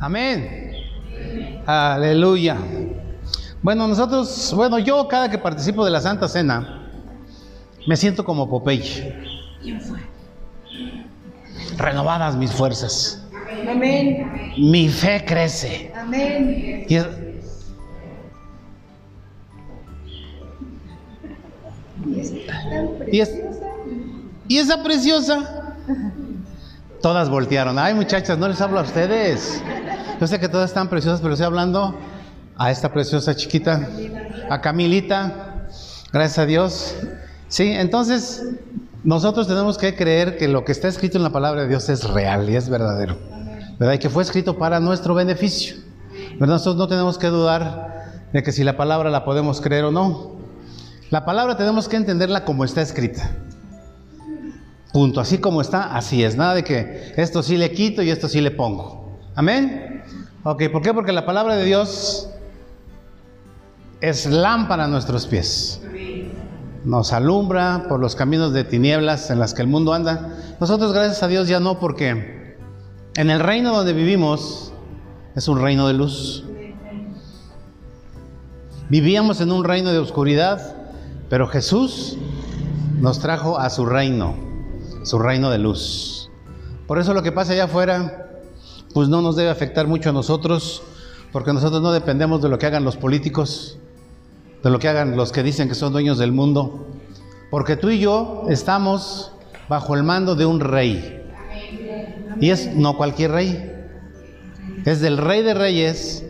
Amén. Aleluya. Bueno, nosotros, bueno, yo cada que participo de la Santa Cena, me siento como Popeye. Renovadas mis fuerzas. Amén. Mi fe crece. Amén. Y es- y es- y esa preciosa. Todas voltearon. Ay, muchachas, no les hablo a ustedes. Yo sé que todas están preciosas, pero estoy hablando a esta preciosa chiquita, a Camilita. Gracias a Dios. Sí, entonces nosotros tenemos que creer que lo que está escrito en la palabra de Dios es real y es verdadero. ¿Verdad? Y que fue escrito para nuestro beneficio. ¿Verdad? Nosotros no tenemos que dudar de que si la palabra la podemos creer o no. La palabra tenemos que entenderla como está escrita. Punto. Así como está, así es. Nada de que esto sí le quito y esto sí le pongo. Amén. Ok, ¿por qué? Porque la palabra de Dios es lámpara a nuestros pies. Nos alumbra por los caminos de tinieblas en las que el mundo anda. Nosotros, gracias a Dios, ya no, porque en el reino donde vivimos es un reino de luz. Vivíamos en un reino de oscuridad, pero Jesús nos trajo a su reino, su reino de luz. Por eso lo que pasa allá afuera, pues no nos debe afectar mucho a nosotros, porque nosotros no dependemos de lo que hagan los políticos, de lo que hagan los que dicen que son dueños del mundo, porque tú y yo estamos bajo el mando de un rey. Y es no cualquier rey, es del rey de reyes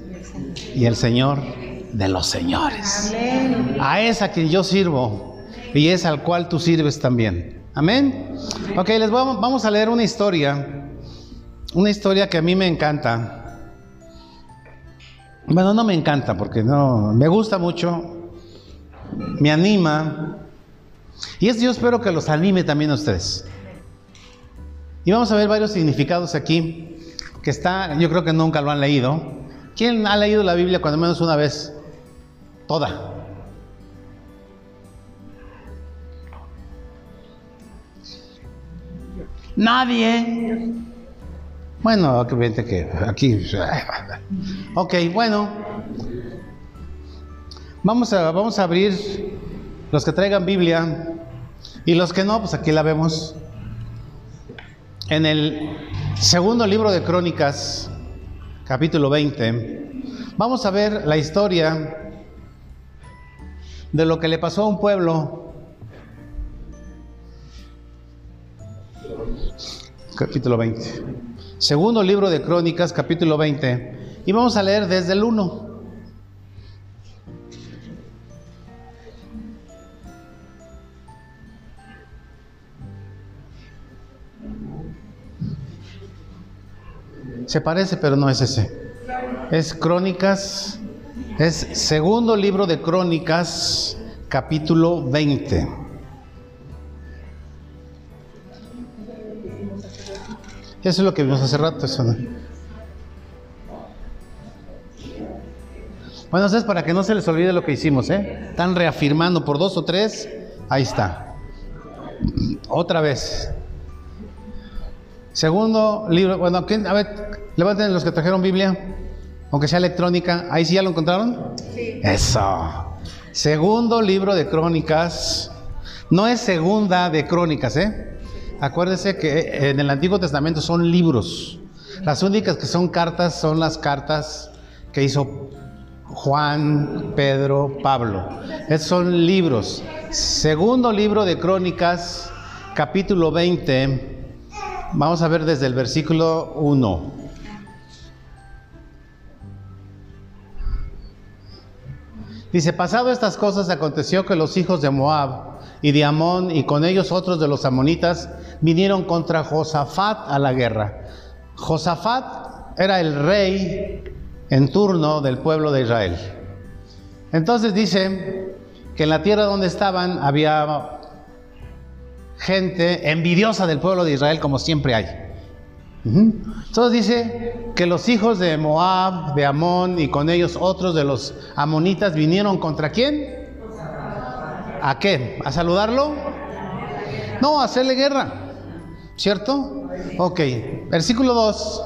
y el señor de los señores. A es a quien yo sirvo y es al cual tú sirves también. Amén. Ok, les vamos, vamos a leer una historia, una historia que a mí me encanta. Bueno, no me encanta porque no, me gusta mucho, me anima. Y es, yo espero que los anime también a ustedes. Y vamos a ver varios significados aquí que está, yo creo que nunca lo han leído. ¿Quién ha leído la Biblia cuando menos una vez? Toda. Nadie. Bueno, vente que aquí. Ok, bueno. Vamos a, vamos a abrir los que traigan Biblia y los que no, pues aquí la vemos. En el segundo libro de Crónicas, capítulo 20, vamos a ver la historia de lo que le pasó a un pueblo. Capítulo 20. Segundo libro de Crónicas, capítulo 20. Y vamos a leer desde el 1. Se parece, pero no es ese. Es Crónicas, es segundo libro de Crónicas, capítulo 20. Eso es lo que vimos hace rato. Eso no. Bueno, eso es para que no se les olvide lo que hicimos, ¿eh? Están reafirmando por dos o tres. Ahí está. Otra vez. Segundo libro, bueno, a ver, levanten los que trajeron Biblia, aunque sea electrónica. ¿Ahí sí ya lo encontraron? Sí. Eso. Segundo libro de Crónicas. No es segunda de Crónicas, ¿eh? Acuérdense que en el Antiguo Testamento son libros. Las únicas que son cartas son las cartas que hizo Juan, Pedro, Pablo. Esos son libros. Segundo libro de Crónicas, capítulo 20. Vamos a ver desde el versículo 1. Dice, pasado estas cosas, aconteció que los hijos de Moab y de Amón y con ellos otros de los amonitas vinieron contra Josafat a la guerra. Josafat era el rey en turno del pueblo de Israel. Entonces dice que en la tierra donde estaban había gente envidiosa del pueblo de Israel como siempre hay. Entonces dice que los hijos de Moab, de Amón y con ellos otros de los amonitas vinieron contra quién? ¿A qué? ¿A saludarlo? No, a hacerle guerra. ¿Cierto? Ok. Versículo 2.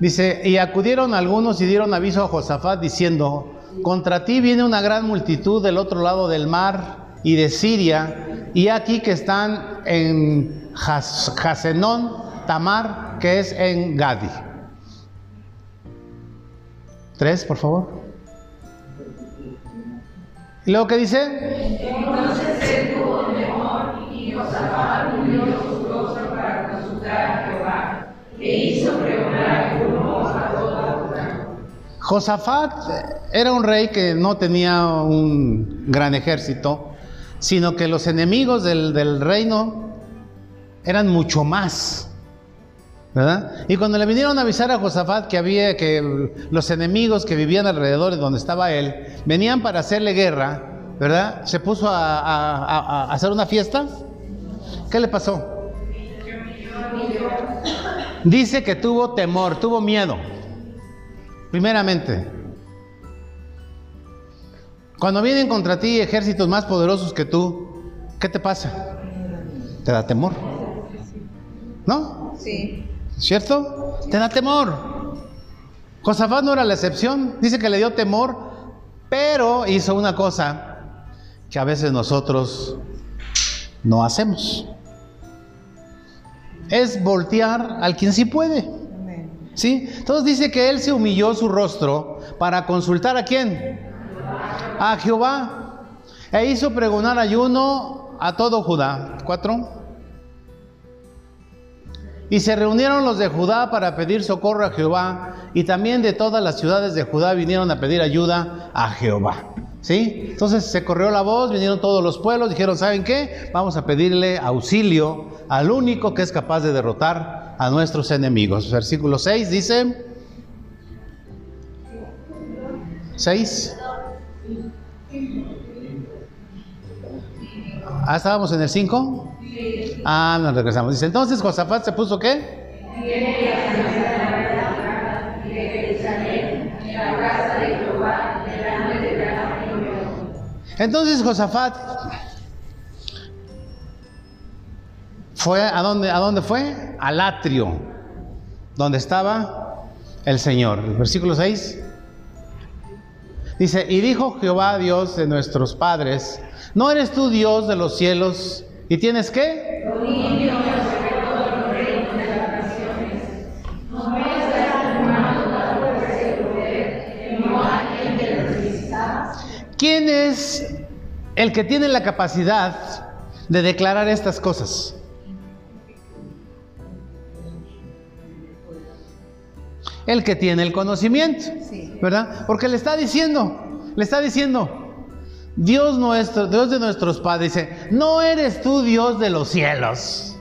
Dice, y acudieron algunos y dieron aviso a Josafat diciendo, contra ti viene una gran multitud del otro lado del mar y de Siria, y aquí que están en Jasenón, Tamar, que es en Gadi. Tres, por favor. ¿Y luego qué dice? Entonces él tuvo temor y Josafat unió su rostro para consultar a Jehová, que hizo pregonar a toda Josafat era un rey que no tenía un gran ejército, sino que los enemigos del, del reino eran mucho más. Y cuando le vinieron a avisar a Josafat que había que los enemigos que vivían alrededor de donde estaba él venían para hacerle guerra, ¿verdad? Se puso a, hacer una fiesta. ¿Qué le pasó? Dice que tuvo temor, tuvo miedo. Primeramente, cuando vienen contra ti ejércitos más poderosos que tú, ¿qué te pasa? Te da temor. ¿No? Sí. ¿Cierto? Te da temor. Josafat no era la excepción. Dice que le dio temor, pero hizo una cosa que a veces nosotros no hacemos. Es voltear al quien sí puede. ¿Sí? Entonces dice que él se humilló su rostro para consultar a quién? A Jehová. E hizo pregonar ayuno a todo Judá. Cuatro. Y se reunieron los de Judá para pedir socorro a Jehová, y también de todas las ciudades de Judá vinieron a pedir ayuda a Jehová. ¿Sí? Entonces se corrió la voz, vinieron todos los pueblos, dijeron, ¿saben qué? Vamos a pedirle auxilio al único que es capaz de derrotar a nuestros enemigos. Versículo 6 dice, 6. Ah, estábamos en el 5. Ah, nos regresamos. Dice, entonces Josafat se puso qué? Entonces Josafat fue a dónde, a dónde fue? Al atrio, donde estaba el Señor. Versículo 6 dice, y dijo Jehová Dios de nuestros padres, ¿no eres tú Dios de los cielos ¿Y tienes qué? Dominio sobre todos los reinos de las naciones. No me has hermano la fuerza y el poder, que no hay quien te resista. ¿Quién es el que tiene la capacidad de declarar estas cosas? El que tiene el conocimiento, ¿verdad? Porque le está diciendo, le está diciendo, Dios nuestro, Dios de nuestros padres dice, no eres tú Dios de los cielos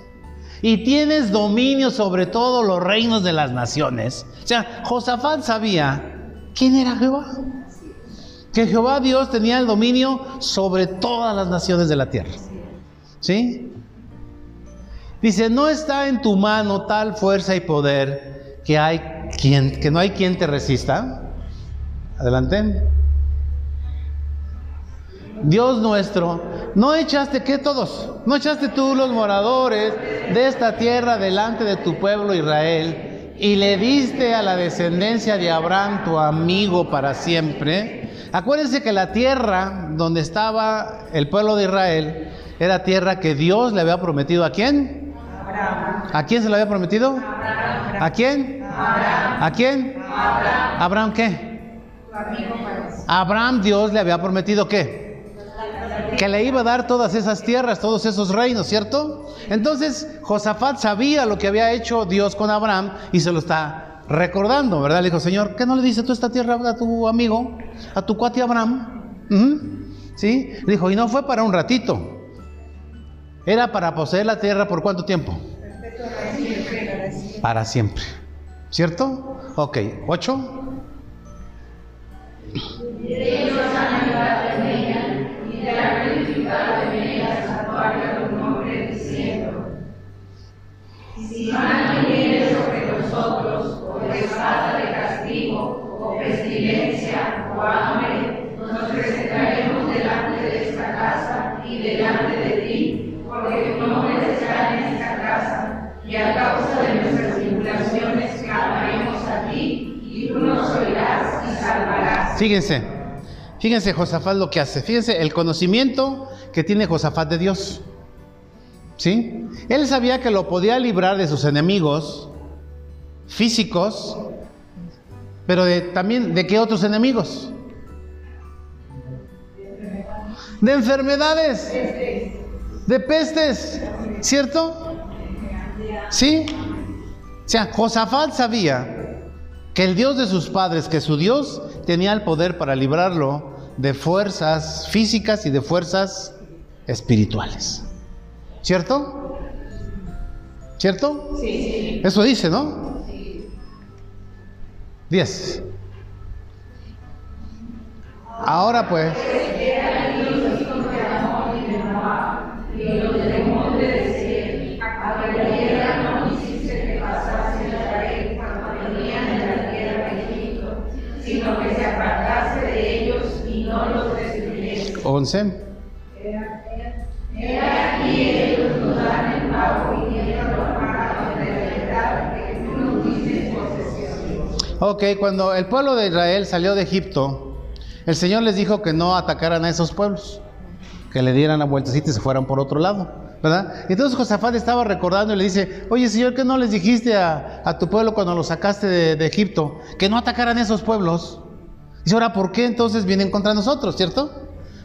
y tienes dominio sobre todos los reinos de las naciones. O sea, Josafat sabía quién era Jehová. Que Jehová Dios tenía el dominio sobre todas las naciones de la tierra. ¿Sí? Dice, no está en tu mano tal fuerza y poder que hay quien, que no hay quien te resista. Adelante. Dios nuestro, ¿no echaste que todos? ¿No echaste tú los moradores de esta tierra delante de tu pueblo Israel y le diste a la descendencia de Abraham tu amigo para siempre? Acuérdense que la tierra donde estaba el pueblo de Israel era tierra que Dios le había prometido a quién? ¿A quién se le había prometido? ¿A quién? ¿A quién? ¿Abraham qué? Abraham Dios le había prometido qué? Que le iba a dar todas esas tierras, todos esos reinos, ¿cierto? Entonces Josafat sabía lo que había hecho Dios con Abraham y se lo está recordando, ¿verdad? Le dijo, Señor, ¿qué no le dice tú esta tierra a tu amigo, a tu cuate Abraham? ¿Sí? dijo, y no fue para un ratito, era para poseer la tierra por cuánto tiempo? Para siempre. ¿Cierto? Ok, ocho sea glorificado en ella santuario tu nombre, diciendo, si mal viene sobre nosotros, o espada de castigo, o pestilencia, o hambre, nos presentaremos delante de esta casa y delante de ti, porque tu nombre está en esta casa, y a causa de nuestras tribulaciones clamaremos a ti, y tú nos oirás y salvarás. Fíjense fíjense Josafat lo que hace. Fíjense el conocimiento que tiene Josafat de Dios. ¿Sí? Él sabía que lo podía librar de sus enemigos físicos, pero de, también de qué otros enemigos? De enfermedades, de pestes, ¿cierto? ¿Sí? O sea, Josafat sabía que el Dios de sus padres, que su Dios tenía el poder para librarlo de fuerzas físicas y de fuerzas espirituales. ¿Cierto? ¿Cierto? Sí. Eso dice, ¿no? Sí. Diez. Ahora pues. Once. Ok, cuando el pueblo de Israel salió de Egipto, el Señor les dijo que no atacaran a esos pueblos, que le dieran la vueltecita y se fueran por otro lado, ¿verdad? Entonces Josafat estaba recordando y le dice, oye Señor, ¿qué no les dijiste a, tu pueblo cuando los sacaste de, Egipto? Que no atacaran esos pueblos. Dice, ahora, ¿por qué entonces vienen contra nosotros, cierto?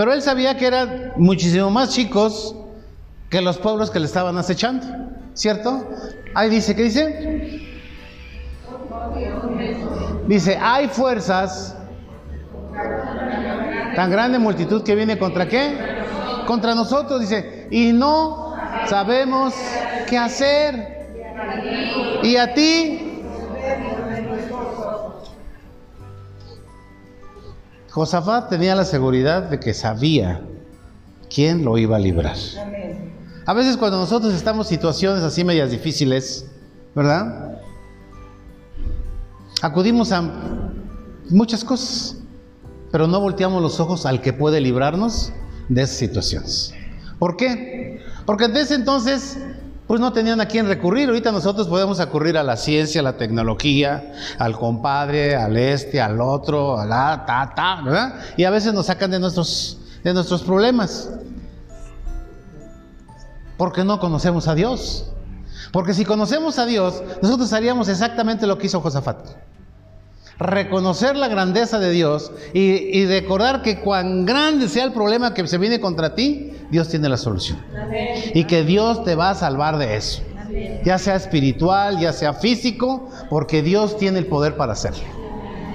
Pero él sabía que eran muchísimo más chicos que los pueblos que le estaban acechando, ¿cierto? Ahí dice, ¿qué dice? Dice, hay fuerzas, tan grande multitud que viene contra qué? Contra nosotros, dice, y no sabemos qué hacer. Y a ti, Josafat tenía la seguridad de que sabía quién lo iba a librar. A veces cuando nosotros estamos en situaciones así medias difíciles, ¿verdad? Acudimos a muchas cosas, pero no volteamos los ojos al que puede librarnos de esas situaciones. ¿Por qué? Porque desde entonces pues no tenían a quién recurrir. Ahorita nosotros podemos acudir a la ciencia, a la tecnología, al compadre, al este, al otro, a la ta, ta, ¿verdad? Y a veces nos sacan de nuestros, de nuestros problemas. Porque no conocemos a Dios. Porque si conocemos a Dios, nosotros haríamos exactamente lo que hizo Josafat reconocer la grandeza de Dios y, recordar que cuán grande sea el problema que se viene contra ti, Dios tiene la solución. Y que Dios te va a salvar de eso. Ya sea espiritual, ya sea físico, porque Dios tiene el poder para hacerlo.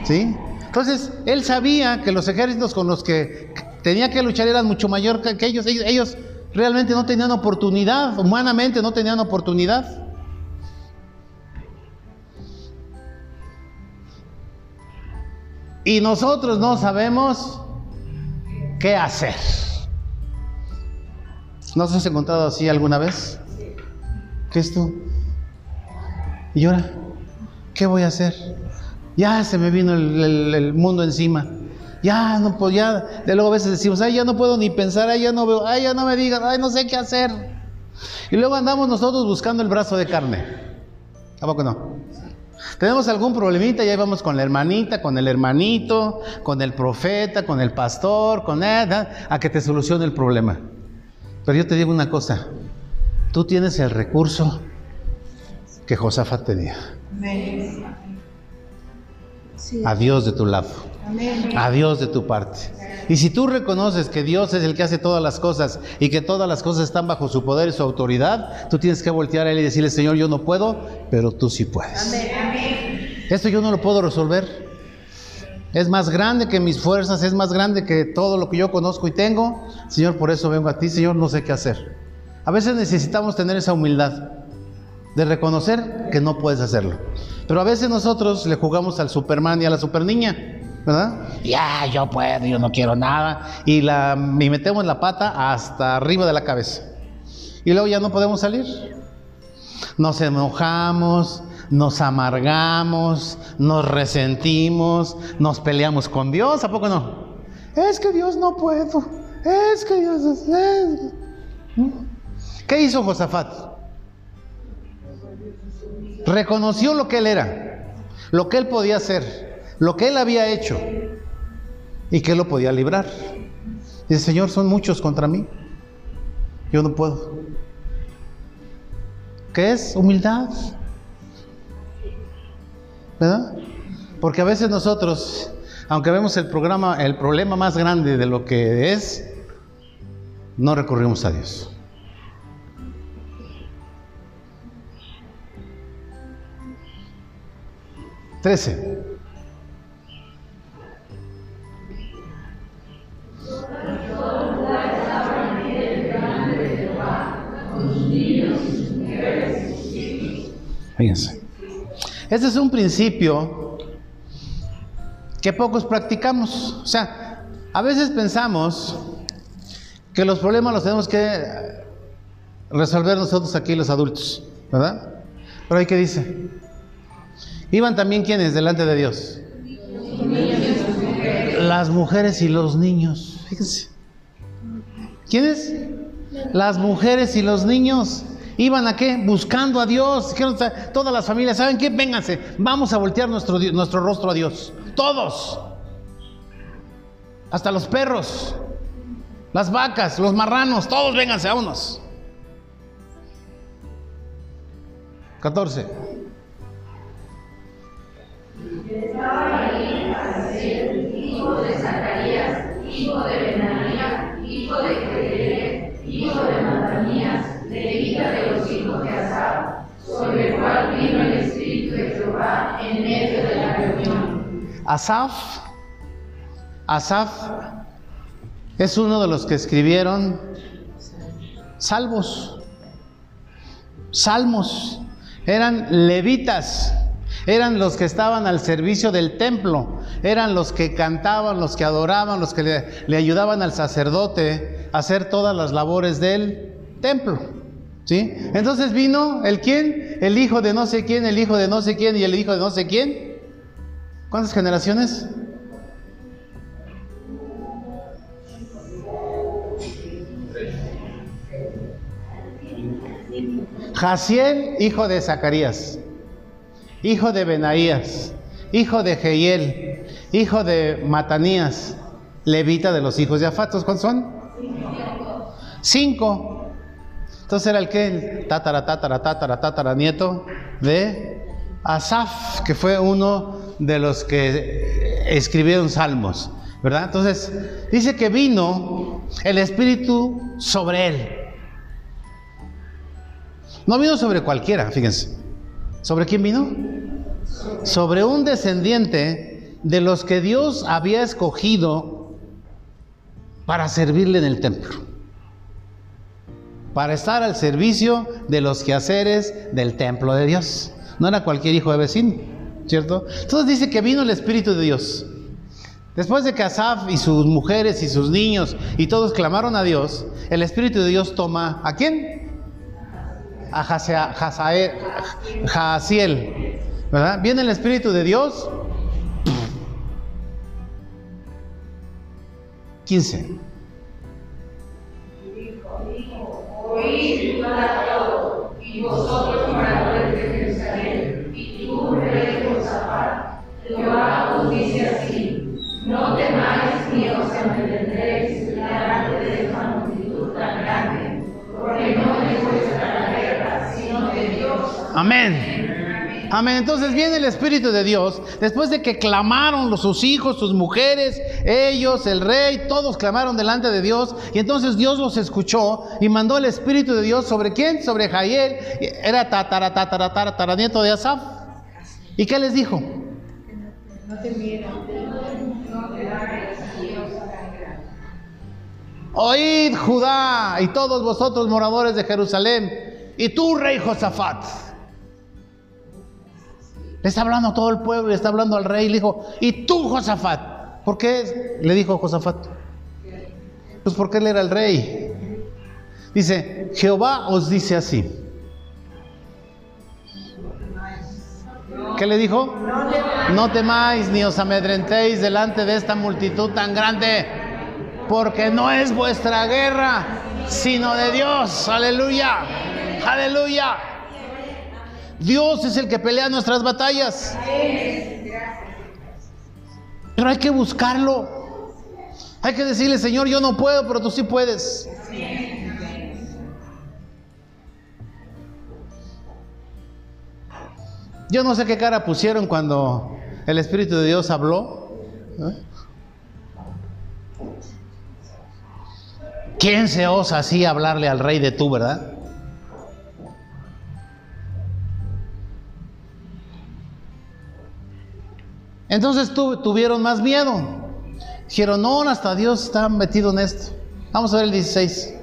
¿Sí? Entonces, él sabía que los ejércitos con los que tenía que luchar eran mucho mayor que ellos. Ellos realmente no tenían oportunidad, humanamente no tenían oportunidad. Y nosotros no sabemos qué hacer. ¿No se has encontrado así alguna vez? ¿Qué es tú? ¿Y ahora? ¿Qué voy a hacer? Ya se me vino el, mundo encima. Ya no puedo, ya. De luego a veces decimos, ay, ya no puedo ni pensar, ay, ya no veo, ay, ya no me digan, ay, no sé qué hacer. Y luego andamos nosotros buscando el brazo de carne. ¿A poco no? Tenemos algún problemita, ya vamos con la hermanita, con el hermanito, con el profeta, con el pastor, con él, a que te solucione el problema. Pero yo te digo una cosa, tú tienes el recurso que Josafat tenía. A Dios de tu lado. A Dios de tu parte. Y si tú reconoces que Dios es el que hace todas las cosas y que todas las cosas están bajo su poder y su autoridad, tú tienes que voltear a Él y decirle, Señor, yo no puedo, pero tú sí puedes. Esto yo no lo puedo resolver. Es más grande que mis fuerzas, es más grande que todo lo que yo conozco y tengo. Señor, por eso vengo a ti, Señor, no sé qué hacer. A veces necesitamos tener esa humildad de reconocer que no puedes hacerlo. Pero a veces nosotros le jugamos al Superman y a la Superniña. Ya, yo puedo, yo no quiero nada. Y, la, y metemos la pata hasta arriba de la cabeza. Y luego ya no podemos salir. Nos enojamos, nos amargamos, nos resentimos, nos peleamos con Dios, ¿a poco no? Es que Dios no puedo, es que Dios es... ¿Qué hizo Josafat? Reconoció lo que él era, lo que él podía hacer, lo que él había hecho y que lo podía librar. Dice, Señor, son muchos contra mí, yo no puedo. ¿Qué es? Humildad. ¿Verdad? Porque a veces nosotros, aunque vemos el programa, el problema más grande de lo que es, no recurrimos a Dios. Trece. Este es un principio que pocos practicamos. O sea, a veces pensamos que los problemas los tenemos que resolver nosotros aquí los adultos, ¿verdad? Pero ahí que dice, iban también quienes delante de Dios. Las mujeres y los niños. Fíjense. ¿Quiénes? Las mujeres y los niños. ¿Iban a qué? Buscando a Dios. Todas las familias, ¿saben qué? Vénganse, vamos a voltear nuestro, nuestro rostro a Dios. Todos. Hasta los perros, las vacas, los marranos, todos vénganse, vámonos. 14. hijo de Zacarías, hijo de Benanías, sobre el cual vino el Espíritu de Jehová en medio de la reunión. Asaf, Asaf es uno de los que escribieron salvos, salmos, eran levitas, eran los que estaban al servicio del templo, eran los que cantaban, los que adoraban, los que le, le ayudaban al sacerdote a hacer todas las labores del templo. ¿Sí? Entonces vino el quién, el hijo de no sé quién, el hijo de no sé quién y el hijo de no sé quién. ¿Cuántas generaciones? Jaciel, hijo de Zacarías, hijo de Benaías, hijo de Jehiel, hijo de Matanías, levita de los hijos de Afatos. ¿Cuántos son? Cinco. Entonces era el que, el tatara, tatara, tatara, tatara, nieto de Asaf, que fue uno de los que escribieron salmos, ¿verdad? Entonces dice que vino el Espíritu sobre él. No vino sobre cualquiera, fíjense. ¿Sobre quién vino? Sobre un descendiente de los que Dios había escogido para servirle en el templo para estar al servicio de los quehaceres del templo de Dios. No era cualquier hijo de vecino, ¿cierto? Entonces dice que vino el Espíritu de Dios. Después de que Asaf y sus mujeres y sus niños y todos clamaron a Dios, el Espíritu de Dios toma ¿a quién? A Jaasiel, ¿verdad? Viene el Espíritu de Dios. 15. Oíd todo, y vosotros moradores de Jerusalén, y tú, rey Josafat, Jehová os dice así, no temáis ni os amedrentéis delante de esta multitud tan grande, porque no es vuestra la guerra, sino de Dios. Amén. Amén. Entonces viene el Espíritu de Dios, después de que clamaron sus hijos, sus mujeres, ellos, el rey, todos clamaron delante de Dios, y entonces Dios los escuchó y mandó el Espíritu de Dios sobre quién? Sobre Jael, era tatara, tatara, tatara, nieto de Asaf. ¿Y qué les dijo? No te Oíd Judá y todos vosotros moradores de Jerusalén, y tú, rey Josafat. Le está hablando a todo el pueblo, le está hablando al rey, le dijo, y tú, Josafat, ¿Por qué le dijo Josafat? Pues porque él era el rey. Dice, Jehová os dice así. ¿Qué le dijo? No temáis ni os amedrentéis delante de esta multitud tan grande, porque no es vuestra guerra, sino de Dios. Aleluya, aleluya. Dios es el que pelea nuestras batallas. Pero hay que buscarlo. Hay que decirle, Señor, yo no puedo, pero tú sí puedes. Yo no sé qué cara pusieron cuando el Espíritu de Dios habló. ¿eh? ¿Quién se osa así hablarle al rey de tú, verdad? Entonces tuvieron más miedo. Dijeron, no, hasta Dios está metido en esto. Vamos a ver el 16.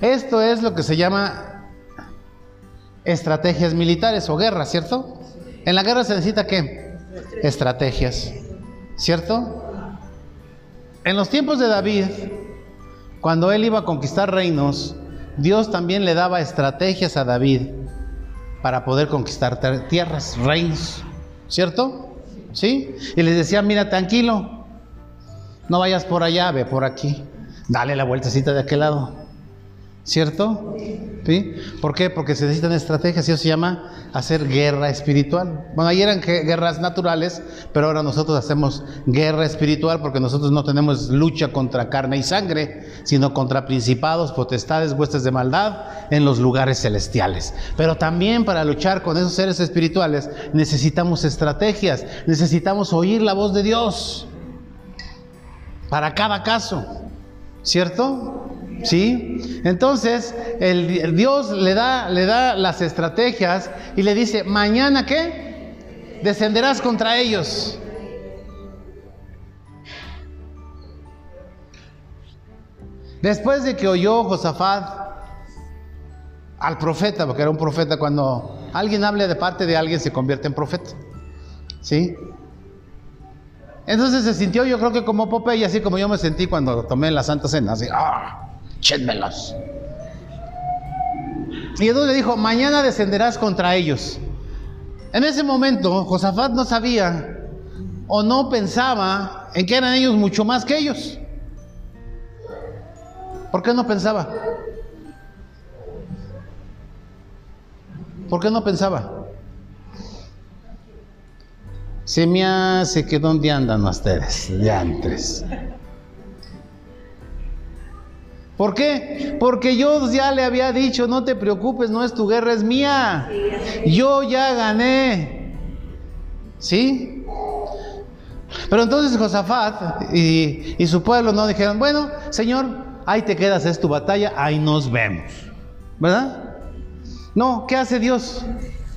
Esto es lo que se llama estrategias militares o guerras, ¿cierto? En la guerra se necesita qué? Estrategias, ¿cierto? En los tiempos de David, cuando él iba a conquistar reinos, Dios también le daba estrategias a David para poder conquistar tierras, reinos, ¿cierto? ¿Sí? Y les decía, mira, tranquilo, no vayas por allá, ve por aquí, dale la vueltecita de aquel lado. ¿Cierto? ¿Sí? ¿Por qué? Porque se necesitan estrategias y eso se llama hacer guerra espiritual. Bueno, ahí eran guerras naturales, pero ahora nosotros hacemos guerra espiritual porque nosotros no tenemos lucha contra carne y sangre, sino contra principados, potestades, huestes de maldad en los lugares celestiales. Pero también para luchar con esos seres espirituales necesitamos estrategias, necesitamos oír la voz de Dios para cada caso. ¿Cierto? ¿Sí? Entonces, el, Dios le da, le da las estrategias y le dice, mañana qué? Descenderás contra ellos. Después de que oyó Josafat al profeta, porque era un profeta, cuando alguien habla de parte de alguien se convierte en profeta. ¿Sí? Entonces se sintió, yo creo que como Popeye, así como yo me sentí cuando tomé la Santa Cena, así, ¡ah! Y entonces le dijo, mañana descenderás contra ellos. En ese momento, Josafat no sabía o no pensaba en que eran ellos mucho más que ellos. ¿Por qué no pensaba? ¿Por qué no pensaba? Se me hace que dónde andan ustedes, ya antes. ¿Por qué? Porque yo ya le había dicho, no te preocupes, no es tu guerra, es mía. Yo ya gané. ¿Sí? Pero entonces Josafat y, y, su pueblo no dijeron, bueno, Señor, ahí te quedas, es tu batalla, ahí nos vemos. ¿Verdad? No, ¿qué hace Dios?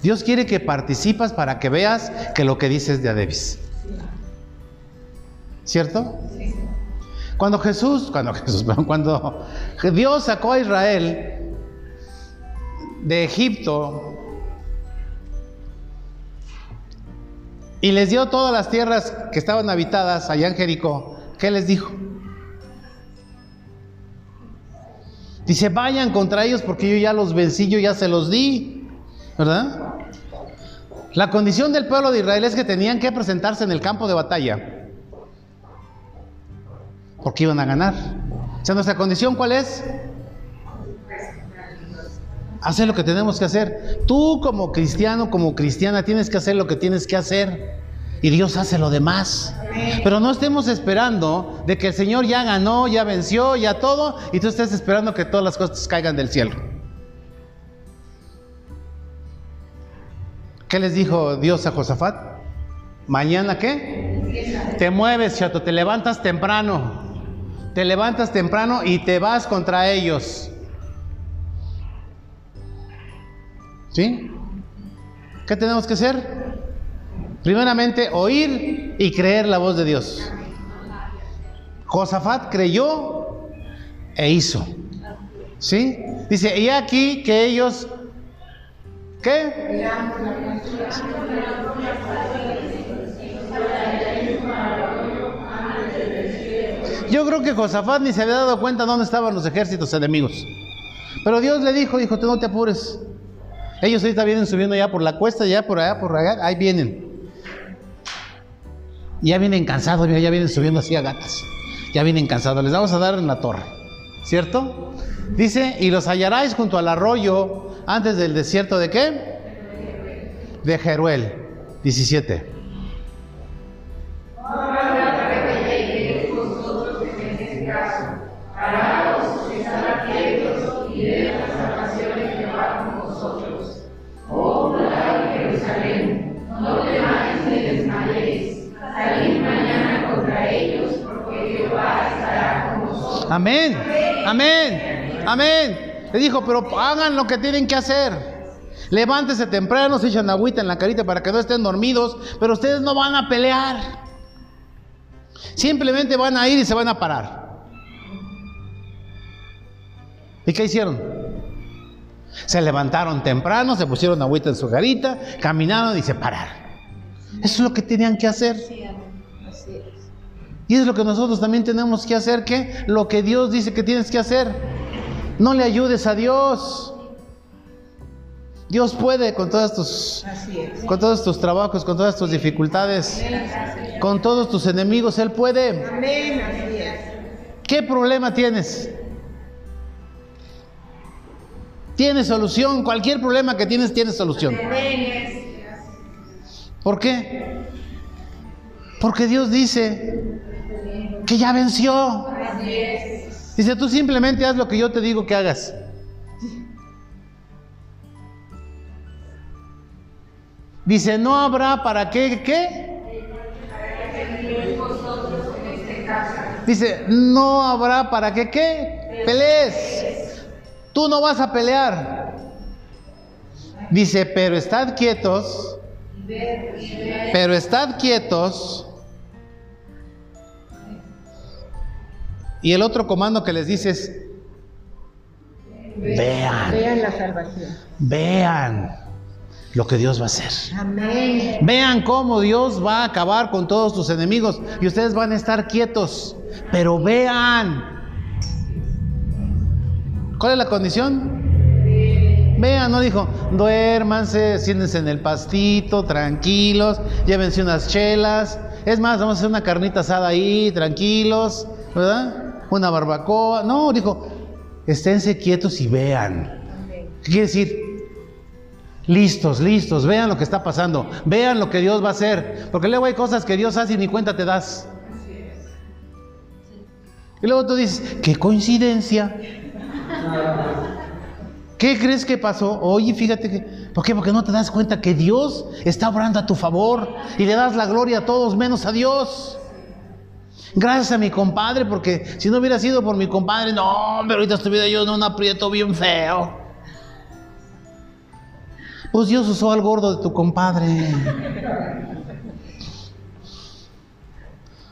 Dios quiere que participas para que veas que lo que dices de Adebis. ¿Cierto? Cuando Jesús, cuando Jesús, cuando Dios sacó a Israel de Egipto y les dio todas las tierras que estaban habitadas allá en Jericó, ¿qué les dijo? Dice, vayan contra ellos porque yo ya los vencí, yo ya se los di, ¿verdad? La condición del pueblo de Israel es que tenían que presentarse en el campo de batalla porque iban a ganar. O sea, nuestra condición cuál es? Hacer lo que tenemos que hacer. Tú como cristiano, como cristiana, tienes que hacer lo que tienes que hacer. Y Dios hace lo demás. Pero no estemos esperando de que el Señor ya ganó, ya venció, ya todo, y tú estés esperando que todas las cosas caigan del cielo. ¿Qué les dijo Dios a Josafat? Mañana qué? Te mueves, chato, te levantas temprano te levantas temprano y te vas contra ellos. ¿Sí? ¿Qué tenemos que hacer? Primeramente, oír y creer la voz de Dios. Josafat creyó e hizo. ¿Sí? Dice, y aquí que ellos, ¿qué? Yo creo que Josafat ni se había dado cuenta dónde estaban los ejércitos enemigos. Pero Dios le dijo, dijo, tú no te apures. Ellos ahorita vienen subiendo ya por la cuesta, ya por allá, por allá, ahí vienen. Ya vienen cansados, ya vienen subiendo así a gatas. Ya vienen cansados, les vamos a dar en la torre. ¿Cierto? Dice, y los hallaráis junto al arroyo antes del desierto de qué? De Jeruel. 17. Amén. Amén. Amén. Le dijo, pero hagan lo que tienen que hacer. Levántese temprano, se echan agüita en la carita para que no estén dormidos, pero ustedes no van a pelear. Simplemente van a ir y se van a parar. ¿Y qué hicieron? Se levantaron temprano, se pusieron agüita en su carita, caminaron y se pararon. Eso es lo que tenían que hacer. Y es lo que nosotros también tenemos que hacer, que lo que Dios dice que tienes que hacer. No le ayudes a Dios. Dios puede con todos tus con todos tus trabajos, con todas tus dificultades, con todos tus enemigos, él puede. ¿Qué problema tienes? Tienes solución, cualquier problema que tienes tiene solución. ¿Por qué? Porque Dios dice, que ya venció. Dice, tú simplemente haz lo que yo te digo que hagas. Dice, no habrá para qué, ¿qué? Dice, no habrá para qué, ¿qué? Pelees. Tú no vas a pelear. Dice, pero estad quietos. Pero estad quietos Y el otro comando que les dice es, vean. Vean la salvación. Vean lo que Dios va a hacer. Amén. Vean cómo Dios va a acabar con todos tus enemigos y ustedes van a estar quietos. Pero vean. ¿Cuál es la condición? Vean, no dijo, duérmanse, siéntense en el pastito, tranquilos, llévense unas chelas. Es más, vamos a hacer una carnita asada ahí, tranquilos, ¿verdad? Una barbacoa. No, dijo, esténse quietos y vean. ¿Qué quiere decir? Listos, listos, vean lo que está pasando, vean lo que Dios va a hacer. Porque luego hay cosas que Dios hace y ni cuenta te das. Y luego tú dices, qué coincidencia. ¿Qué crees que pasó? Oye, fíjate que... ¿Por qué? Porque no te das cuenta que Dios está obrando a tu favor y le das la gloria a todos menos a Dios. Gracias a mi compadre, porque si no hubiera sido por mi compadre, no, pero ahorita estuviera yo en un aprieto bien feo. Pues Dios usó al gordo de tu compadre.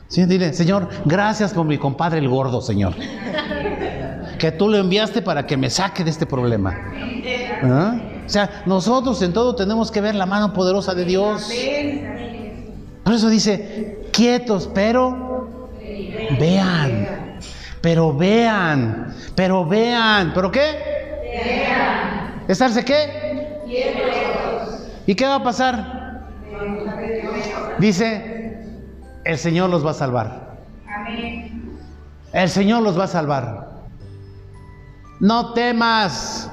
Sí, dile, Señor, gracias por mi compadre el gordo, Señor. Que tú lo enviaste para que me saque de este problema. ¿Ah? O sea, nosotros en todo tenemos que ver la mano poderosa de Dios. Por eso dice, quietos, pero Vean, pero vean, pero vean, ¿pero qué? Vean. ¿Estarse qué? ¿Y qué va a pasar? Dice, el Señor los va a salvar. Amén. El Señor los va a salvar. No temas.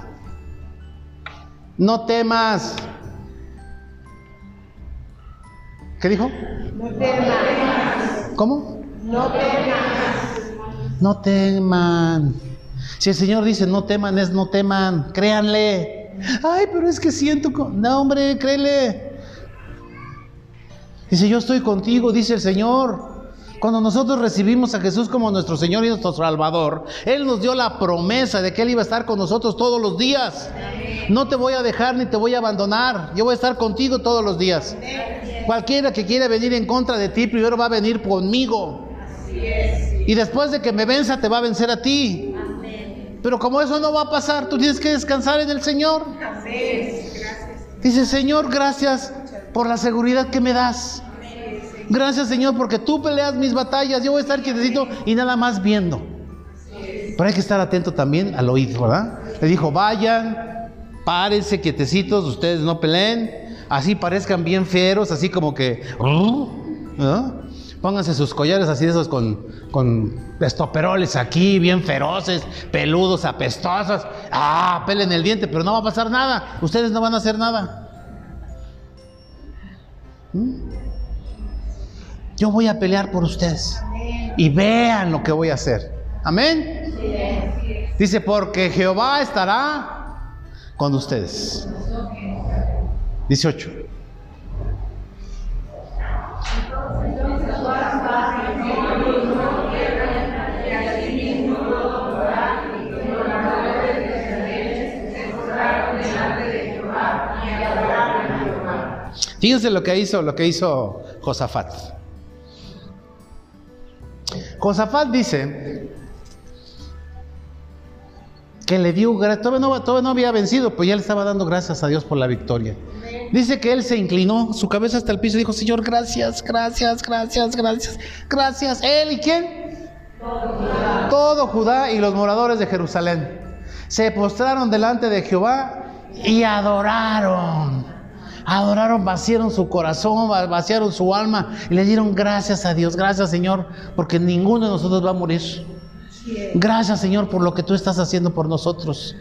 No temas. ¿Qué dijo? No temas. ¿Cómo? No teman. No teman. Si el Señor dice no teman, es no teman. Créanle. Ay, pero es que siento. No, hombre, créele. Dice, yo estoy contigo, dice el Señor. Cuando nosotros recibimos a Jesús como nuestro Señor y nuestro Salvador, Él nos dio la promesa de que Él iba a estar con nosotros todos los días. No te voy a dejar ni te voy a abandonar. Yo voy a estar contigo todos los días. Cualquiera que quiera venir en contra de ti, primero va a venir conmigo. Y después de que me venza, te va a vencer a ti. Pero como eso no va a pasar, tú tienes que descansar en el Señor. Dice, Señor, gracias por la seguridad que me das. Gracias, Señor, porque tú peleas mis batallas. Yo voy a estar quietecito y nada más viendo. Pero hay que estar atento también al oído, ¿verdad? Le dijo, vayan, párense quietecitos, ustedes no peleen. Así parezcan bien fieros, así como que... ¿no? Pónganse sus collares así de esos con, con estoperoles aquí, bien feroces, peludos, apestosos. Ah, pelen el diente, pero no va a pasar nada. Ustedes no van a hacer nada. ¿Mm? Yo voy a pelear por ustedes. Y vean lo que voy a hacer. Amén. Dice, porque Jehová estará con ustedes. 18. Fíjense lo que hizo, lo que hizo Josafat. Josafat dice que le dio todavía no, no había vencido, pues ya le estaba dando gracias a Dios por la victoria. Dice que él se inclinó su cabeza hasta el piso y dijo, Señor, gracias, gracias, gracias, gracias, gracias. ¿Él y quién? Todo Judá y los moradores de Jerusalén se postraron delante de Jehová y adoraron. Adoraron, vaciaron su corazón, vaciaron su alma y le dieron gracias a Dios. Gracias Señor, porque ninguno de nosotros va a morir. Gracias Señor por lo que tú estás haciendo por nosotros.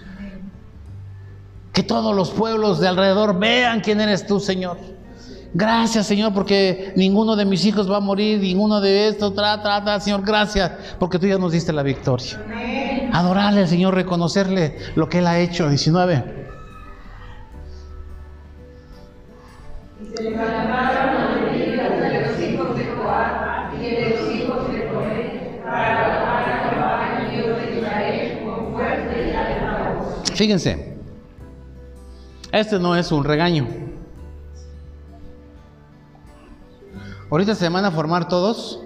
Que todos los pueblos de alrededor vean quién eres tú, Señor. Gracias, Señor, porque ninguno de mis hijos va a morir, ninguno de estos, trata, trata, Señor, gracias, porque tú ya nos diste la victoria. Adorarle Señor, reconocerle lo que Él ha hecho. 19. Fíjense, este no es un regaño. Ahorita se van a formar todos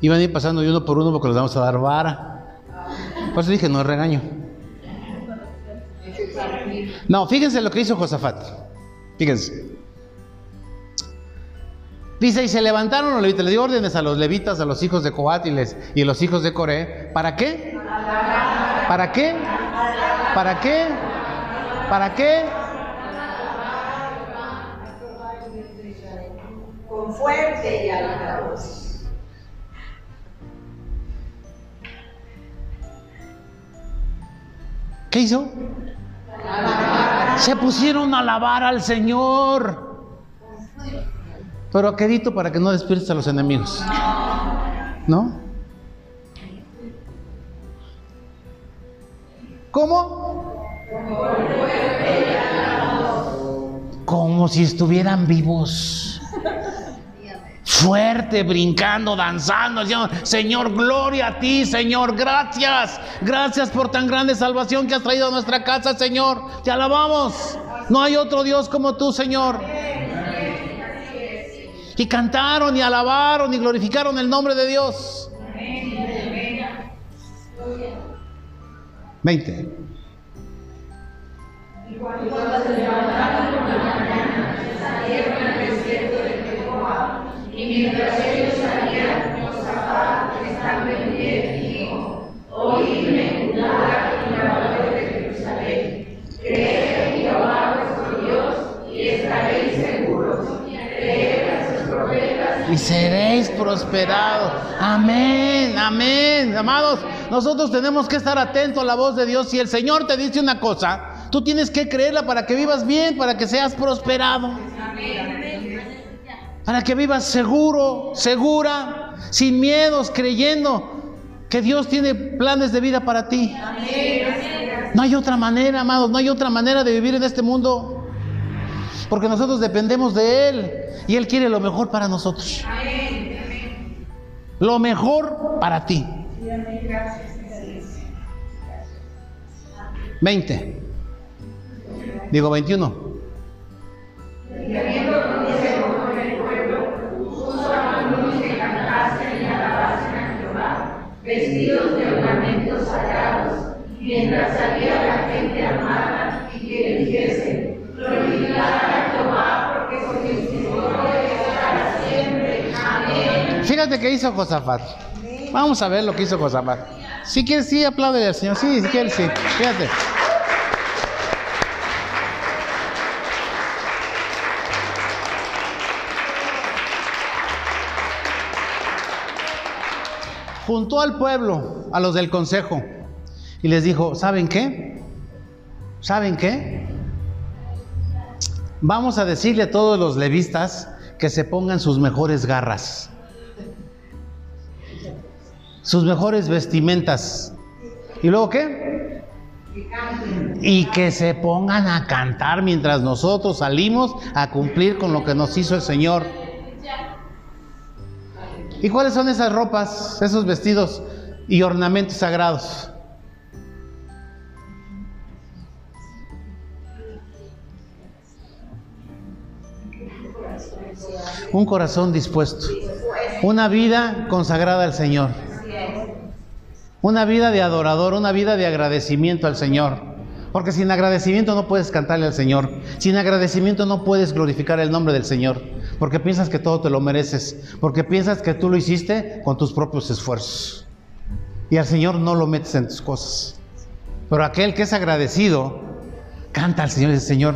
y van a ir pasando de uno por uno porque les vamos a dar vara. Por eso dije, no es regaño. No, fíjense lo que hizo Josafat. Fíjense. Dice, y se levantaron los levitas, le dio órdenes a los levitas, a los hijos de Coat y, les, y a los hijos de Coré. ¿Para qué? ¿Para qué? ¿Para qué? ¿Para qué? Con fuerte y alta voz. ¿Qué hizo? Se pusieron a alabar al Señor. Pero a quedito para que no despiertes a los enemigos. ¿No? ¿Cómo? Como si estuvieran vivos. Fuerte, brincando, danzando, diciendo, Señor, gloria a ti, Señor, gracias. Gracias por tan grande salvación que has traído a nuestra casa, Señor. Te alabamos. No hay otro Dios como tú, Señor. Y cantaron y alabaron y glorificaron el nombre de Dios. 20. Y mientras ellos salían, Josafat, estando en pie, dijo, Oídme, Judá y moradores de Jerusalén, creed en Jehová vuestro Dios y estaréis seguros. Creed a sus profetas y seréis prosperados. Amén, amén. Amados, nosotros tenemos que estar atentos a la voz de Dios. Si el Señor te dice una cosa, tú tienes que creerla para que vivas bien, para que seas prosperado. Para que vivas seguro, segura, sin miedos, creyendo que Dios tiene planes de vida para ti. No hay otra manera, amados, no hay otra manera de vivir en este mundo. Porque nosotros dependemos de Él y Él quiere lo mejor para nosotros. lo mejor para ti. 20. Digo 21. Y habiendo consejo con el pueblo, puso a algunos que cantasen y alabasen a Jehová, vestidos de ornamentos sagrados, mientras salía la gente armada Fíjate que hizo Josafat. Vamos a ver lo que hizo Josafat. Si quieres, sí, apláudele al Señor. Sí, si quieres, sí. Fíjate. Juntó al pueblo, a los del consejo, y les dijo, ¿saben qué? ¿Saben qué? Vamos a decirle a todos los levistas que se pongan sus mejores garras, sus mejores vestimentas. ¿Y luego qué? Y que se pongan a cantar mientras nosotros salimos a cumplir con lo que nos hizo el Señor. ¿Y cuáles son esas ropas, esos vestidos y ornamentos sagrados? Un corazón dispuesto. Una vida consagrada al Señor. Una vida de adorador, una vida de agradecimiento al Señor. Porque sin agradecimiento no puedes cantarle al Señor. Sin agradecimiento no puedes glorificar el nombre del Señor. Porque piensas que todo te lo mereces. Porque piensas que tú lo hiciste con tus propios esfuerzos. Y al Señor no lo metes en tus cosas. Pero aquel que es agradecido, canta al Señor y dice, Señor,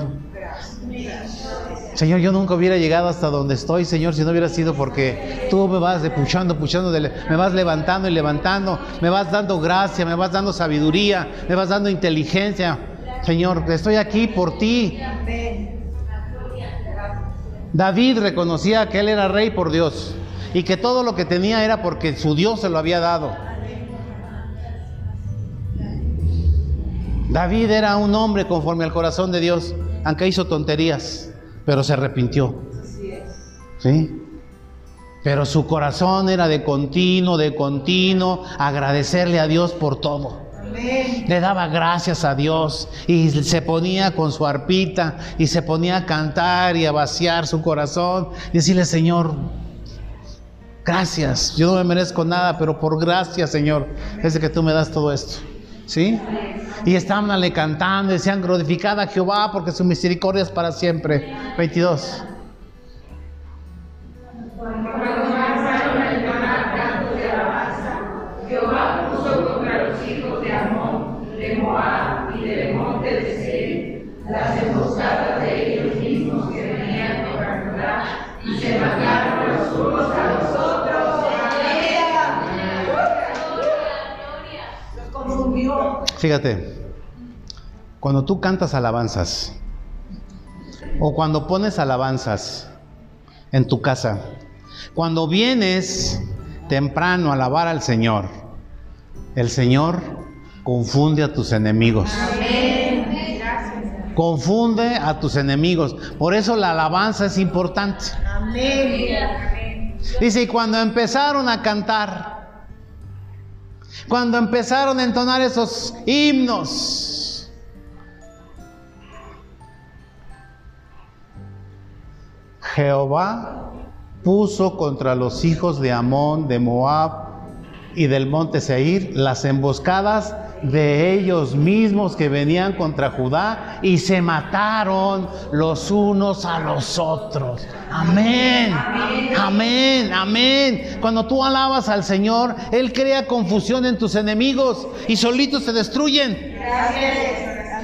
Señor, yo nunca hubiera llegado hasta donde estoy, Señor, si no hubiera sido porque tú me vas puchando, puchando, me vas levantando y levantando, me vas dando gracia, me vas dando sabiduría, me vas dando inteligencia. Señor, estoy aquí por ti. David reconocía que él era rey por Dios y que todo lo que tenía era porque su Dios se lo había dado. David era un hombre conforme al corazón de Dios, aunque hizo tonterías pero se arrepintió. ¿Sí? Pero su corazón era de continuo, de continuo, agradecerle a Dios por todo. Le daba gracias a Dios y se ponía con su arpita y se ponía a cantar y a vaciar su corazón y decirle, Señor, gracias, yo no me merezco nada, pero por gracias, Señor, es de que tú me das todo esto. ¿Sí? Y estaban ale cantando, decían, glorificada a Jehová porque su misericordia es para siempre. 22. Fíjate, cuando tú cantas alabanzas o cuando pones alabanzas en tu casa, cuando vienes temprano a alabar al Señor, el Señor confunde a tus enemigos. Confunde a tus enemigos. Por eso la alabanza es importante. Dice, y cuando empezaron a cantar, cuando empezaron a entonar esos himnos, Jehová puso contra los hijos de Amón, de Moab y del monte Seir las emboscadas de ellos mismos que venían contra Judá y se mataron los unos a los otros. Amén. Amén. Amén. Cuando tú alabas al Señor, Él crea confusión en tus enemigos y solitos se destruyen.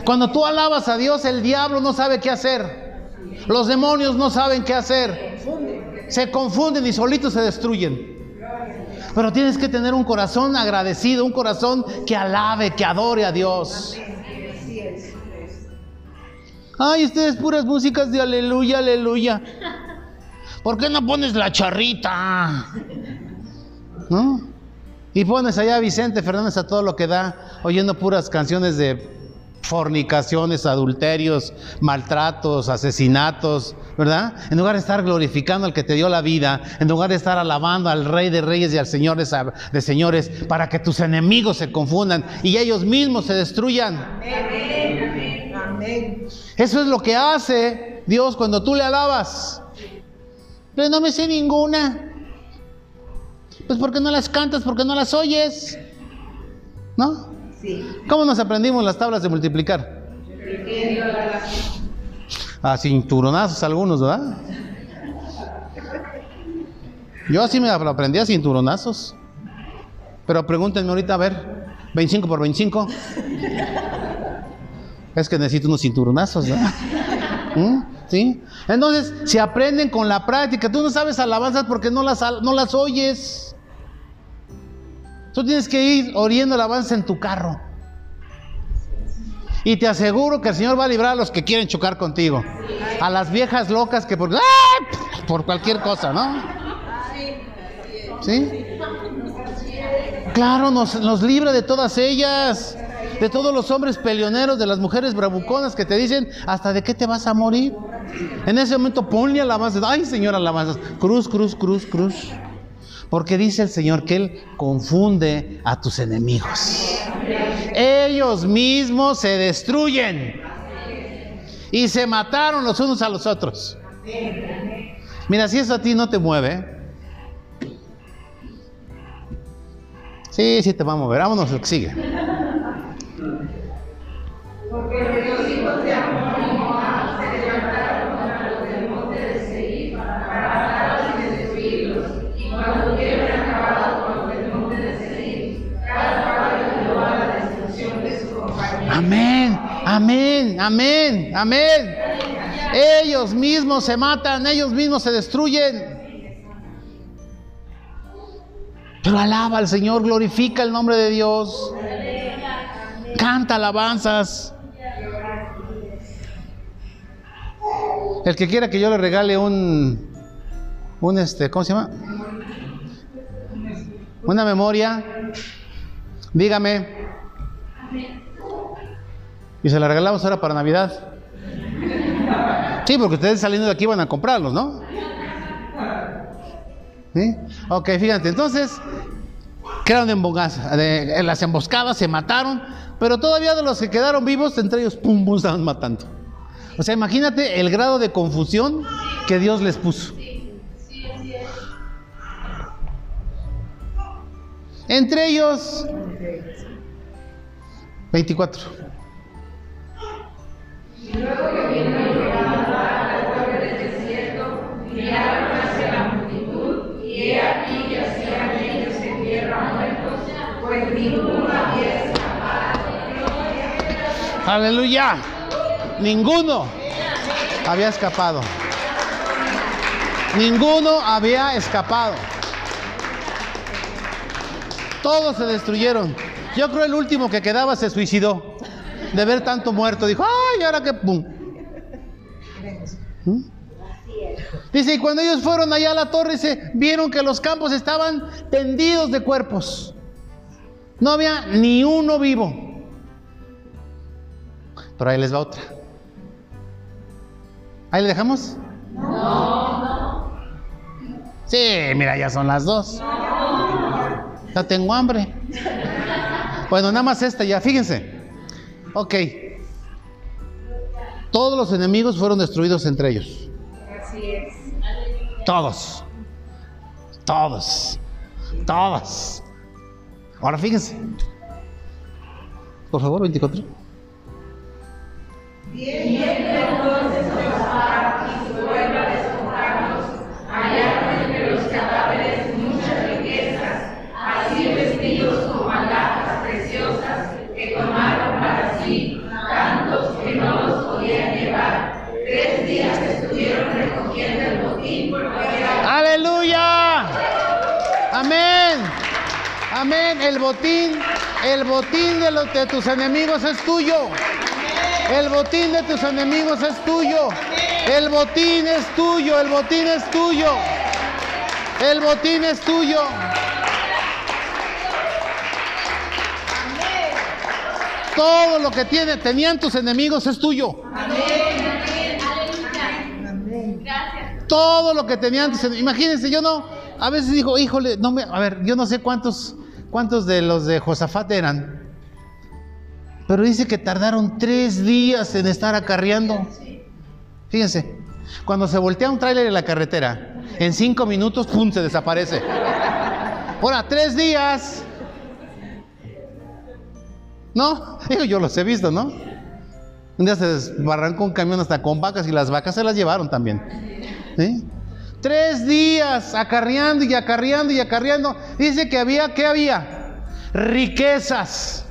Cuando tú alabas a Dios, el diablo no sabe qué hacer. Los demonios no saben qué hacer. Se confunden y solitos se destruyen. Pero tienes que tener un corazón agradecido, un corazón que alabe, que adore a Dios. Ay, ustedes puras músicas de aleluya, aleluya. ¿Por qué no pones la charrita? ¿No? Y pones allá a Vicente Fernández a todo lo que da, oyendo puras canciones de fornicaciones, adulterios, maltratos, asesinatos, ¿verdad? En lugar de estar glorificando al que te dio la vida, en lugar de estar alabando al Rey de Reyes y al Señor de, Señores, para que tus enemigos se confundan y ellos mismos se destruyan. Amén. Amén. Eso es lo que hace Dios cuando tú le alabas. Pero no me sé ninguna. Pues porque no las cantas, porque no las oyes. ¿No? ¿Cómo nos aprendimos las tablas de multiplicar? A cinturonazos algunos, ¿verdad? Yo así me aprendí a cinturonazos. Pero pregúntenme ahorita, a ver, 25 por 25. Es que necesito unos cinturonazos, ¿verdad? ¿Mm? ¿Sí? Entonces, se aprenden con la práctica. Tú no sabes alabanzas porque no las, no las oyes. Tú tienes que ir oriendo alabanza en tu carro. Y te aseguro que el Señor va a librar a los que quieren chocar contigo. A las viejas locas que por, ¡Ah! por cualquier cosa, ¿no? ¿Sí? Claro, nos, nos libra de todas ellas. De todos los hombres peleoneros, de las mujeres bravuconas que te dicen, ¿hasta de qué te vas a morir? En ese momento ponle alabanzas. Ay, Señor, alabanzas. Cruz, cruz, cruz, cruz. Porque dice el Señor que Él confunde a tus enemigos. Ellos mismos se destruyen. Y se mataron los unos a los otros. Mira, si eso a ti no te mueve. Sí, sí te va a mover. Vámonos lo que sigue. Amén, amén, amén. Ellos mismos se matan, ellos mismos se destruyen. Pero alaba al Señor, glorifica el nombre de Dios. Canta alabanzas. El que quiera que yo le regale un, un este, ¿cómo se llama? Una memoria, dígame. Y se la regalamos ahora para Navidad. Sí, porque ustedes saliendo de aquí van a comprarlos, ¿no? ¿Sí? Ok, fíjate, entonces, quedaron emboscadas, en las emboscadas, se mataron, pero todavía de los que quedaron vivos, entre ellos, pum, pum, estaban matando. O sea, imagínate el grado de confusión que Dios les puso. Entre ellos, 24. Luego que vino el al borde del desierto, miraron hacia la multitud, y he aquí que hacían ellos en tierra muertos, pues ninguno había escapado. Aleluya. Ninguno había escapado. Ninguno había escapado. Todos se destruyeron. Yo creo el último que quedaba se suicidó. De ver tanto muerto. Dijo, ay, ahora que pum. ¿Mm? Dice, y cuando ellos fueron allá a la torre, dice, vieron que los campos estaban tendidos de cuerpos. No había ni uno vivo. Pero ahí les va otra. ¿Ahí le dejamos? Sí, mira, ya son las dos. Ya tengo hambre. Bueno, nada más esta ya, fíjense. Ok. Todos los enemigos fueron destruidos entre ellos. Así es. Todos. Todos. Todos. Ahora fíjense. Por favor, 24. Viendo entonces Josafat y su pueblo a despojarlos, hallaron entre los cadáveres muchas riquezas, así vestidos con alhajas preciosas que tomaron para sí, tantos que no los podían llevar. Tres días estuvieron recogiendo el botín porque era Aleluya. Amén. Amén. El botín, el botín de, los, de tus enemigos es tuyo. El botín de tus enemigos es tuyo. El botín es tuyo. El botín es tuyo. El botín es tuyo. Todo lo que tiene, tenían tus enemigos es tuyo. Todo lo que tenían tus enemigos. Imagínense, yo no, a veces digo, híjole, no me, a ver, yo no sé cuántos, cuántos de los de Josafat eran. Pero dice que tardaron tres días en estar acarreando. Fíjense, cuando se voltea un tráiler en la carretera, en cinco minutos, ¡pum!, se desaparece. Ahora, tres días. ¿No? Yo los he visto, ¿no? Un día se desbarrancó un camión hasta con vacas y las vacas se las llevaron también. ¿Sí? Tres días acarreando y acarreando y acarreando. Dice que había, ¿qué había? Riquezas.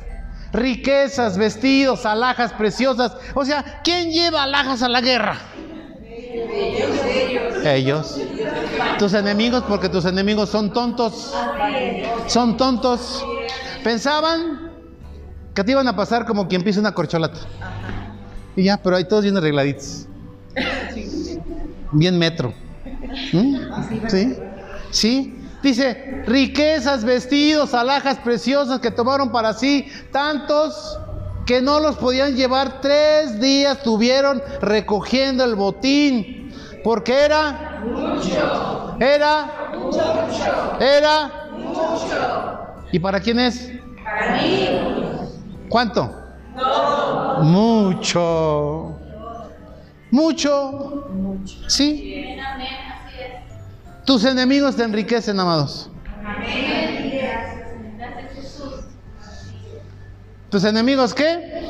Riquezas, vestidos, alhajas preciosas. O sea, ¿quién lleva alhajas a la guerra? Ellos. Ellos. Tus enemigos, porque tus enemigos son tontos. Son tontos. Pensaban que te iban a pasar como quien pisa una corcholata. Y ya, pero hay todos bien arregladitos. Bien metro. ¿Mm? ¿Sí? ¿Sí? Dice, riquezas, vestidos, alhajas preciosas que tomaron para sí, tantos que no los podían llevar. Tres días tuvieron recogiendo el botín, porque era mucho. Era mucho. Era mucho. ¿Y para quién es? Para mí. ¿Cuánto? Mucho. Mucho. ¿Sí? Tus enemigos te enriquecen, amados. ¿Tus enemigos qué?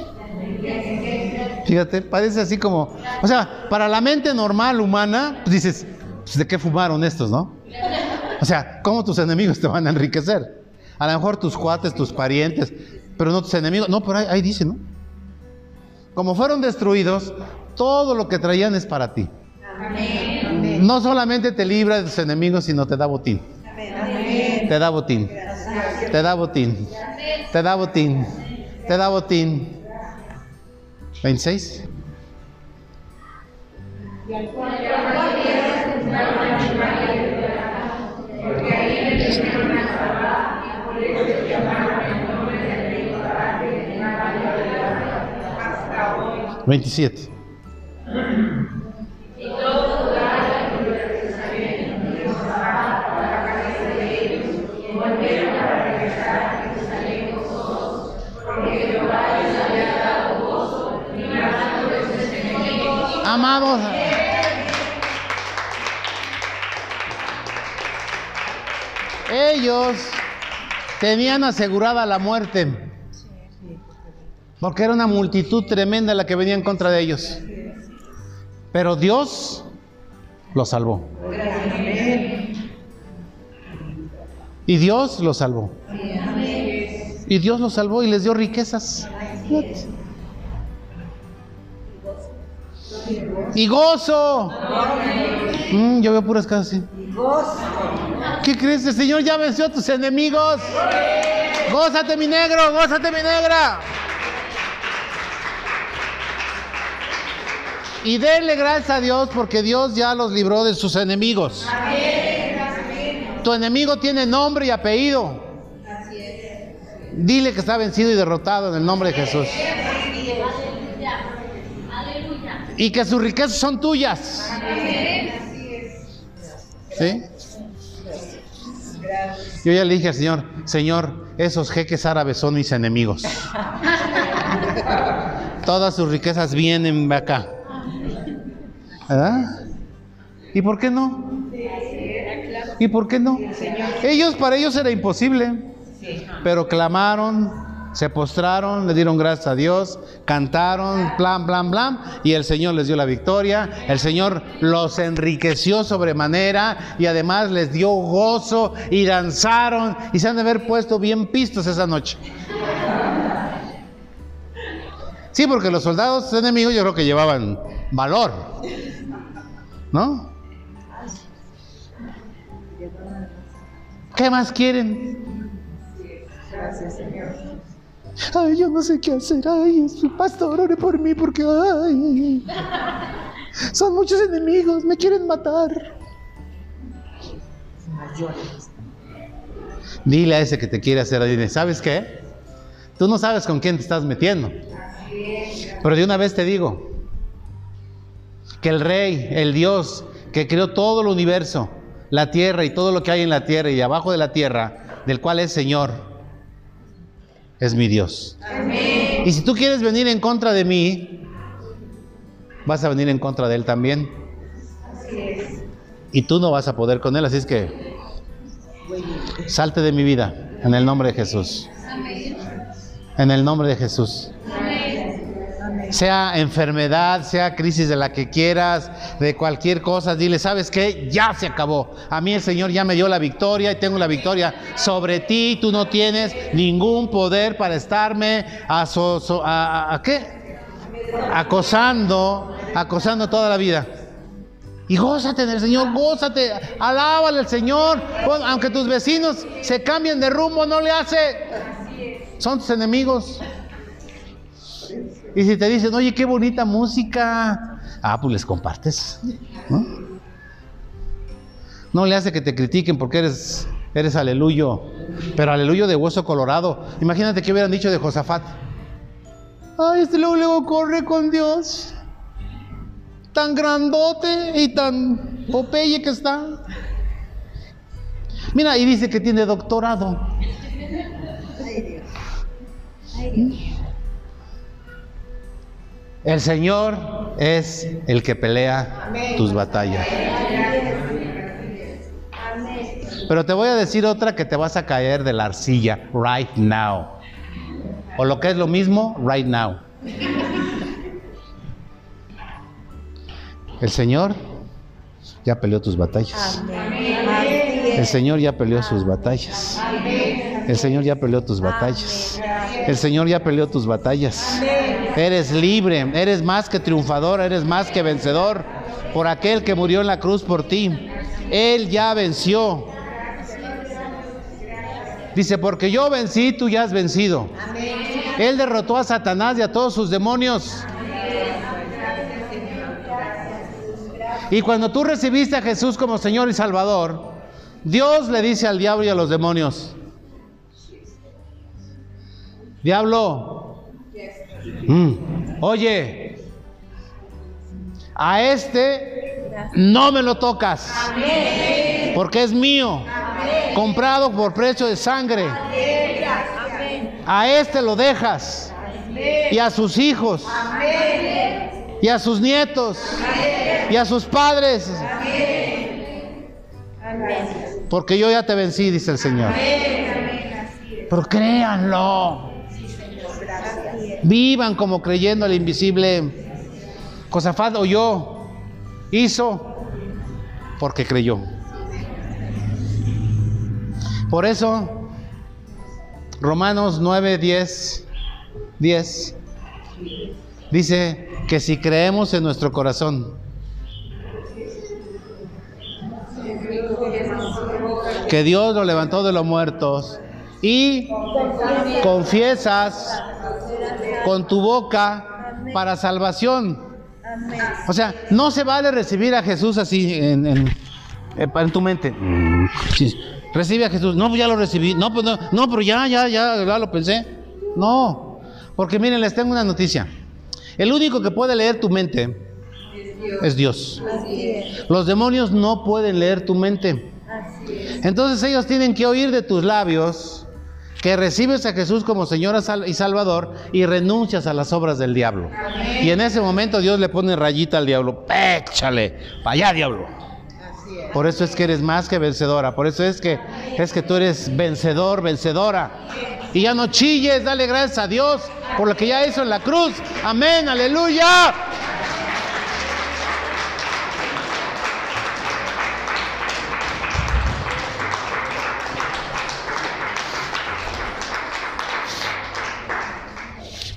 Fíjate, parece así como, o sea, para la mente normal humana, pues dices, pues, ¿de qué fumaron estos, no? O sea, ¿cómo tus enemigos te van a enriquecer? A lo mejor tus cuates, tus parientes, pero no tus enemigos. No, pero ahí, ahí dice, ¿no? Como fueron destruidos, todo lo que traían es para ti. No solamente te libra de tus enemigos, sino te da botín. Te da botín. Te da botín. Te da botín. Te da botín. 26. Veintisiete. Amados, ellos tenían asegurada la muerte, porque era una multitud tremenda la que venía en contra de ellos. Pero Dios los salvó. Y Dios los salvó. Y Dios los salvó y les dio riquezas. Y gozo. Mm, yo veo puras casas ¿Qué crees? El Señor ya venció a tus enemigos. Gózate mi negro, gózate mi negra. Y denle gracias a Dios porque Dios ya los libró de sus enemigos. Tu enemigo tiene nombre y apellido. Dile que está vencido y derrotado en el nombre de Jesús. Y que sus riquezas son tuyas. ¿Sí? Yo ya le dije al Señor, Señor, esos jeques árabes son mis enemigos. Todas sus riquezas vienen acá. ¿Verdad? ¿Y por qué no? ¿Y por qué no? Ellos, para ellos era imposible, pero clamaron, se postraron, le dieron gracias a Dios, cantaron, plan, plan, plan, y el Señor les dio la victoria, el Señor los enriqueció sobremanera y además les dio gozo y danzaron y se han de haber puesto bien pistos esa noche. Sí, porque los soldados enemigos yo creo que llevaban valor, ¿no? ¿Qué más quieren? Gracias, Señor. Ay, yo no sé qué hacer. Ay, pastor, ore por mí porque ay, son muchos enemigos, me quieren matar. Dile a ese que te quiere hacer, dile, ¿sabes qué? Tú no sabes con quién te estás metiendo. Pero de una vez te digo que el Rey, el Dios que creó todo el universo, la tierra y todo lo que hay en la tierra y abajo de la tierra, del cual es Señor, es mi Dios. Y si tú quieres venir en contra de mí, vas a venir en contra de Él también. Y tú no vas a poder con Él, así es que salte de mi vida en el nombre de Jesús. En el nombre de Jesús. Sea enfermedad, sea crisis de la que quieras, de cualquier cosa, dile, ¿sabes qué? Ya se acabó. A mí el Señor ya me dio la victoria y tengo la victoria sobre ti. Tú no tienes ningún poder para estarme a, a qué? Acosando, acosando toda la vida. Y gózate del Señor, gózate, alábale al Señor. Aunque tus vecinos se cambien de rumbo, no le hace. Son tus enemigos. Y si te dicen, oye, qué bonita música, ah, pues les compartes. ¿no? le hace que te critiquen porque eres, eres aleluyo, pero aleluyo de hueso colorado. Imagínate que hubieran dicho de Josafat. Ay, este luego, luego corre con Dios. Tan grandote y tan popeye que está. Mira, y dice que tiene doctorado. Ay, Dios. Ay, Dios. El Señor es el que pelea tus batallas. Pero te voy a decir otra que te vas a caer de la arcilla right now. O lo que es lo mismo, right now. El Señor ya peleó tus batallas. El Señor ya peleó sus batallas. El Señor ya peleó tus batallas. El Señor ya peleó tus batallas. Eres libre, eres más que triunfador, eres más que vencedor por aquel que murió en la cruz por ti. Él ya venció. Dice, porque yo vencí, tú ya has vencido. Él derrotó a Satanás y a todos sus demonios. Y cuando tú recibiste a Jesús como Señor y Salvador, Dios le dice al diablo y a los demonios, diablo, mm, oye, a este no me lo tocas, porque es mío, comprado por precio de sangre. A este lo dejas y a sus hijos y a sus nietos y a sus padres. Porque yo ya te vencí, dice el Señor. Pero créanlo. Vivan como creyendo al invisible. Cosafat oyó, hizo, porque creyó. Por eso, Romanos 9, 10, 10, dice que si creemos en nuestro corazón, que Dios lo levantó de los muertos y confiesas con tu boca para salvación. O sea, no se vale recibir a Jesús así en, en, tu mente. Recibe a Jesús. No, pues ya lo recibí. No, pues no, no, pero ya, ya, ya, ya lo pensé. No, porque miren, les tengo una noticia. El único que puede leer tu mente es Dios. Los demonios no pueden leer tu mente. Entonces ellos tienen que oír de tus labios que recibes a Jesús como Señor y Salvador y renuncias a las obras del diablo. Y en ese momento Dios le pone rayita al diablo. Péchale, para allá diablo. Por eso es que eres más que vencedora. Por eso es que es que tú eres vencedor, vencedora. Y ya no chilles, dale gracias a Dios por lo que ya hizo en la cruz. Amén, aleluya.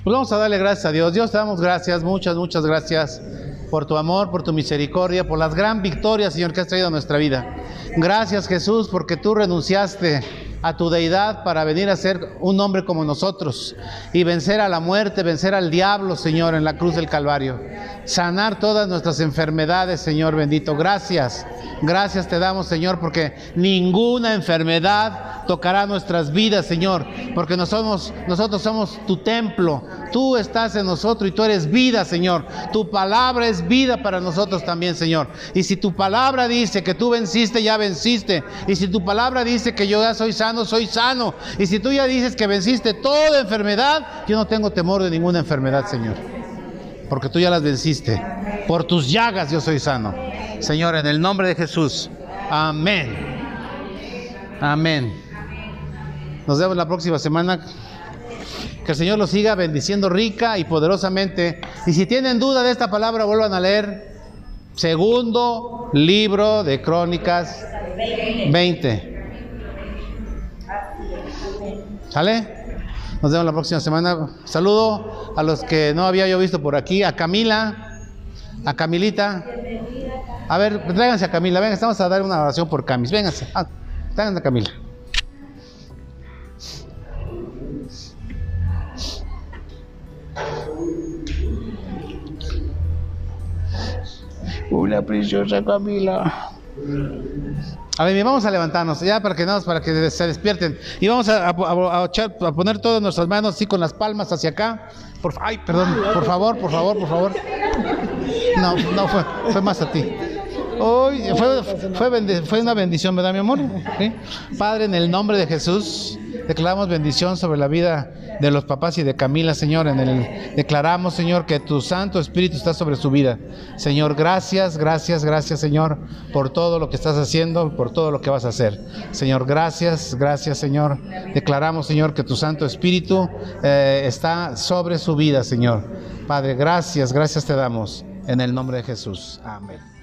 Pues vamos a darle gracias a Dios. Dios te damos gracias, muchas, muchas gracias por tu amor, por tu misericordia, por las gran victorias, Señor, que has traído a nuestra vida. Gracias, Jesús, porque tú renunciaste a tu deidad para venir a ser un hombre como nosotros y vencer a la muerte, vencer al diablo, Señor, en la cruz del Calvario. Sanar todas nuestras enfermedades, Señor bendito. Gracias. Gracias te damos, Señor, porque ninguna enfermedad tocará nuestras vidas, Señor, porque nosotros, somos tu templo. Tú estás en nosotros y tú eres vida, Señor. Tu palabra es vida para nosotros también, Señor. Y si tu palabra dice que tú venciste, ya venciste. Y si tu palabra dice que yo ya soy sano, soy sano. Y si tú ya dices que venciste toda enfermedad, yo no tengo temor de ninguna enfermedad, Señor. Porque tú ya las venciste. Por tus llagas yo soy sano. Señor, en el nombre de Jesús. Amén. Amén. Nos vemos la próxima semana. Que el Señor los siga bendiciendo rica y poderosamente. Y si tienen duda de esta palabra, vuelvan a leer segundo libro de Crónicas 20. ¿Sale? Nos vemos la próxima semana. Saludo a los que no había yo visto por aquí. A Camila, a Camilita. A ver, tráiganse a Camila. Venga, estamos a dar una oración por Camis. Vénganse. Ah, tráiganse a Camila. Una preciosa Camila. A ver, vamos a levantarnos ya para que, no, para que se despierten. Y vamos a, a, poner todas nuestras manos así con las palmas hacia acá. Por, ay, perdón, por favor, por favor, por favor. No, no fue, fue más a ti. Hoy fue, una bendición, ¿verdad, mi amor? Padre, en el nombre de Jesús, declaramos bendición sobre la vida de los papás y de Camila, Señor. En el, declaramos, Señor, que tu Santo Espíritu está sobre su vida. Señor, gracias, gracias, gracias, Señor, por todo lo que estás haciendo, por todo lo que vas a hacer. Señor, gracias, gracias, Señor. Declaramos, Señor, que tu Santo Espíritu eh, está sobre su vida, Señor. Padre, gracias, gracias te damos. En el nombre de Jesús. Amén.